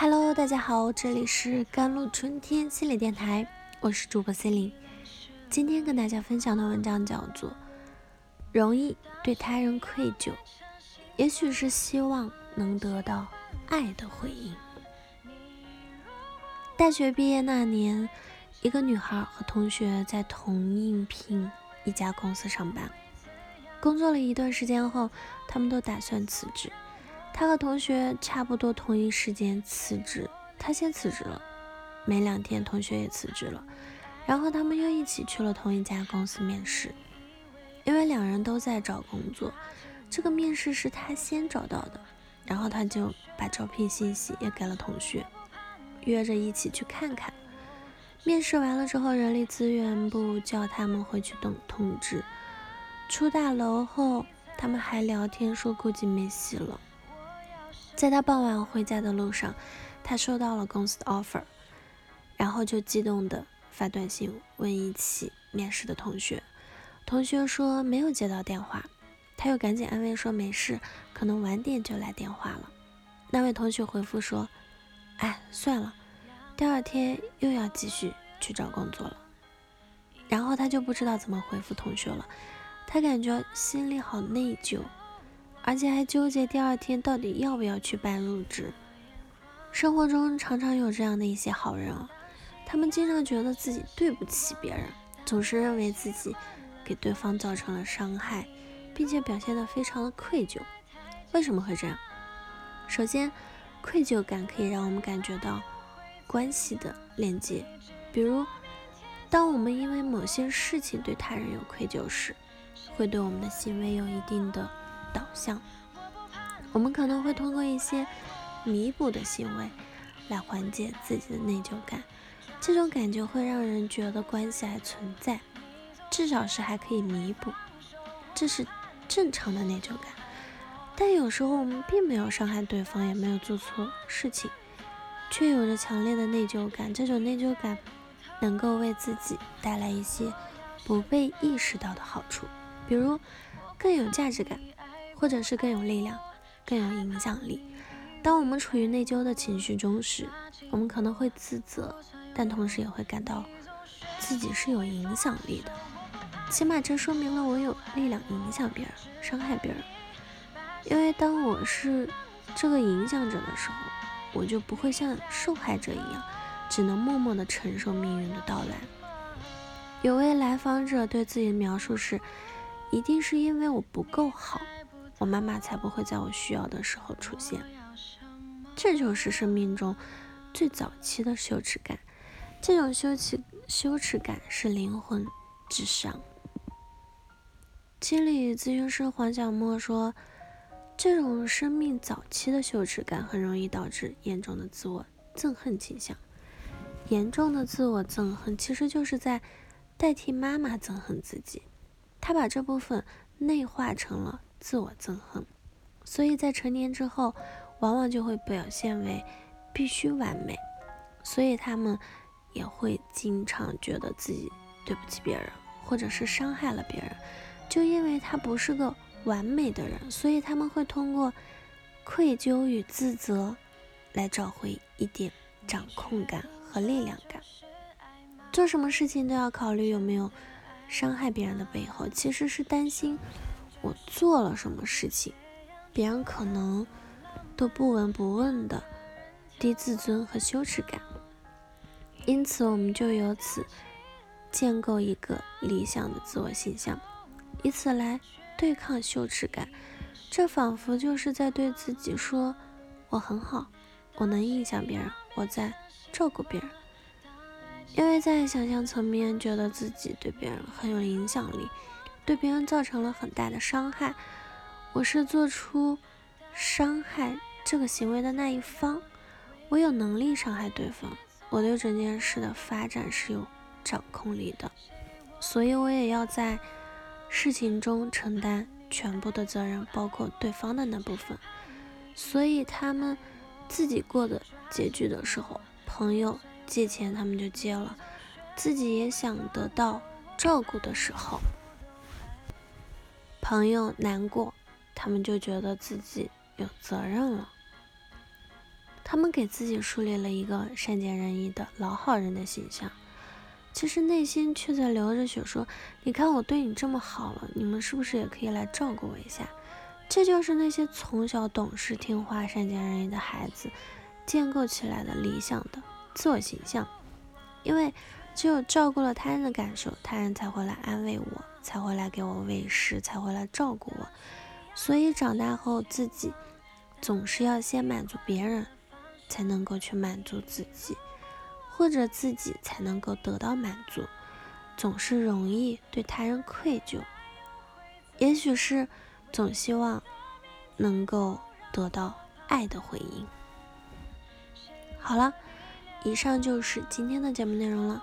Hello，大家好，这里是甘露春天心理电台，我是主播 C 琳。今天跟大家分享的文章叫做《容易对他人愧疚》，也许是希望能得到爱的回应。大学毕业那年，一个女孩和同学在同应聘一家公司上班，工作了一段时间后，他们都打算辞职。他和同学差不多同一时间辞职，他先辞职了，没两天同学也辞职了，然后他们又一起去了同一家公司面试。因为两人都在找工作，这个面试是他先找到的，然后他就把招聘信息也给了同学，约着一起去看看。面试完了之后，人力资源部叫他们回去等通知。出大楼后，他们还聊天说估计没戏了。在他傍晚回家的路上，他收到了公司的 offer，然后就激动的发短信问一起面试的同学，同学说没有接到电话，他又赶紧安慰说没事，可能晚点就来电话了。那位同学回复说，哎，算了，第二天又要继续去找工作了。然后他就不知道怎么回复同学了，他感觉心里好内疚。而且还纠结第二天到底要不要去办入职。生活中常常有这样的一些好人啊，他们经常觉得自己对不起别人，总是认为自己给对方造成了伤害，并且表现得非常的愧疚。为什么会这样？首先，愧疚感可以让我们感觉到关系的链接，比如，当我们因为某些事情对他人有愧疚时，会对我们的行为有一定的。导向，我们可能会通过一些弥补的行为来缓解自己的内疚感，这种感觉会让人觉得关系还存在，至少是还可以弥补，这是正常的内疚感。但有时候我们并没有伤害对方，也没有做错事情，却有着强烈的内疚感，这种内疚感能够为自己带来一些不被意识到的好处，比如更有价值感。或者是更有力量、更有影响力。当我们处于内疚的情绪中时，我们可能会自责，但同时也会感到自己是有影响力的。起码这说明了我有力量影响别人、伤害别人。因为当我是这个影响者的时候，我就不会像受害者一样，只能默默地承受命运的到来。有位来访者对自己的描述是：一定是因为我不够好。我妈妈才不会在我需要的时候出现，这就是生命中最早期的羞耻感。这种羞耻羞耻感是灵魂之伤。心理咨询师黄小沫说，这种生命早期的羞耻感很容易导致严重的自我憎恨倾向。严重的自我憎恨其实就是在代替妈妈憎恨自己，他把这部分内化成了。自我憎恨，所以在成年之后，往往就会表现为必须完美，所以他们也会经常觉得自己对不起别人，或者是伤害了别人。就因为他不是个完美的人，所以他们会通过愧疚与自责来找回一点掌控感和力量感。做什么事情都要考虑有没有伤害别人的背后，其实是担心。我做了什么事情，别人可能都不闻不问的低自尊和羞耻感，因此我们就由此建构一个理想的自我形象，以此来对抗羞耻感。这仿佛就是在对自己说：“我很好，我能影响别人，我在照顾别人。”因为在想象层面，觉得自己对别人很有影响力。对别人造成了很大的伤害，我是做出伤害这个行为的那一方，我有能力伤害对方，我对整件事的发展是有掌控力的，所以我也要在事情中承担全部的责任，包括对方的那部分。所以他们自己过的拮据的时候，朋友借钱他们就借了，自己也想得到照顾的时候。朋友难过，他们就觉得自己有责任了。他们给自己树立了一个善解人意的老好人的形象，其实内心却在流着血，说：“你看我对你这么好了，你们是不是也可以来照顾我一下？”这就是那些从小懂事、听话、善解人意的孩子建构起来的理想的自我形象。因为只有照顾了他人的感受，他人才会来安慰我，才会来给我喂食，才会来照顾我。所以长大后自己总是要先满足别人，才能够去满足自己，或者自己才能够得到满足，总是容易对他人愧疚。也许是。总希望能够得到爱的回应。好了，以上就是今天的节目内容了。